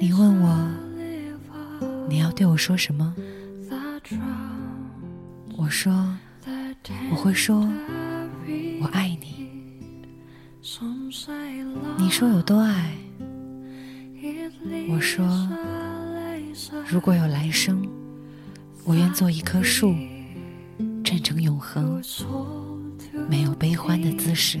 你问我你要对我说什么？我说我会说我爱你。你说有多爱？我说如果有来生，我愿做一棵树，站成永恒，没有悲欢的姿势，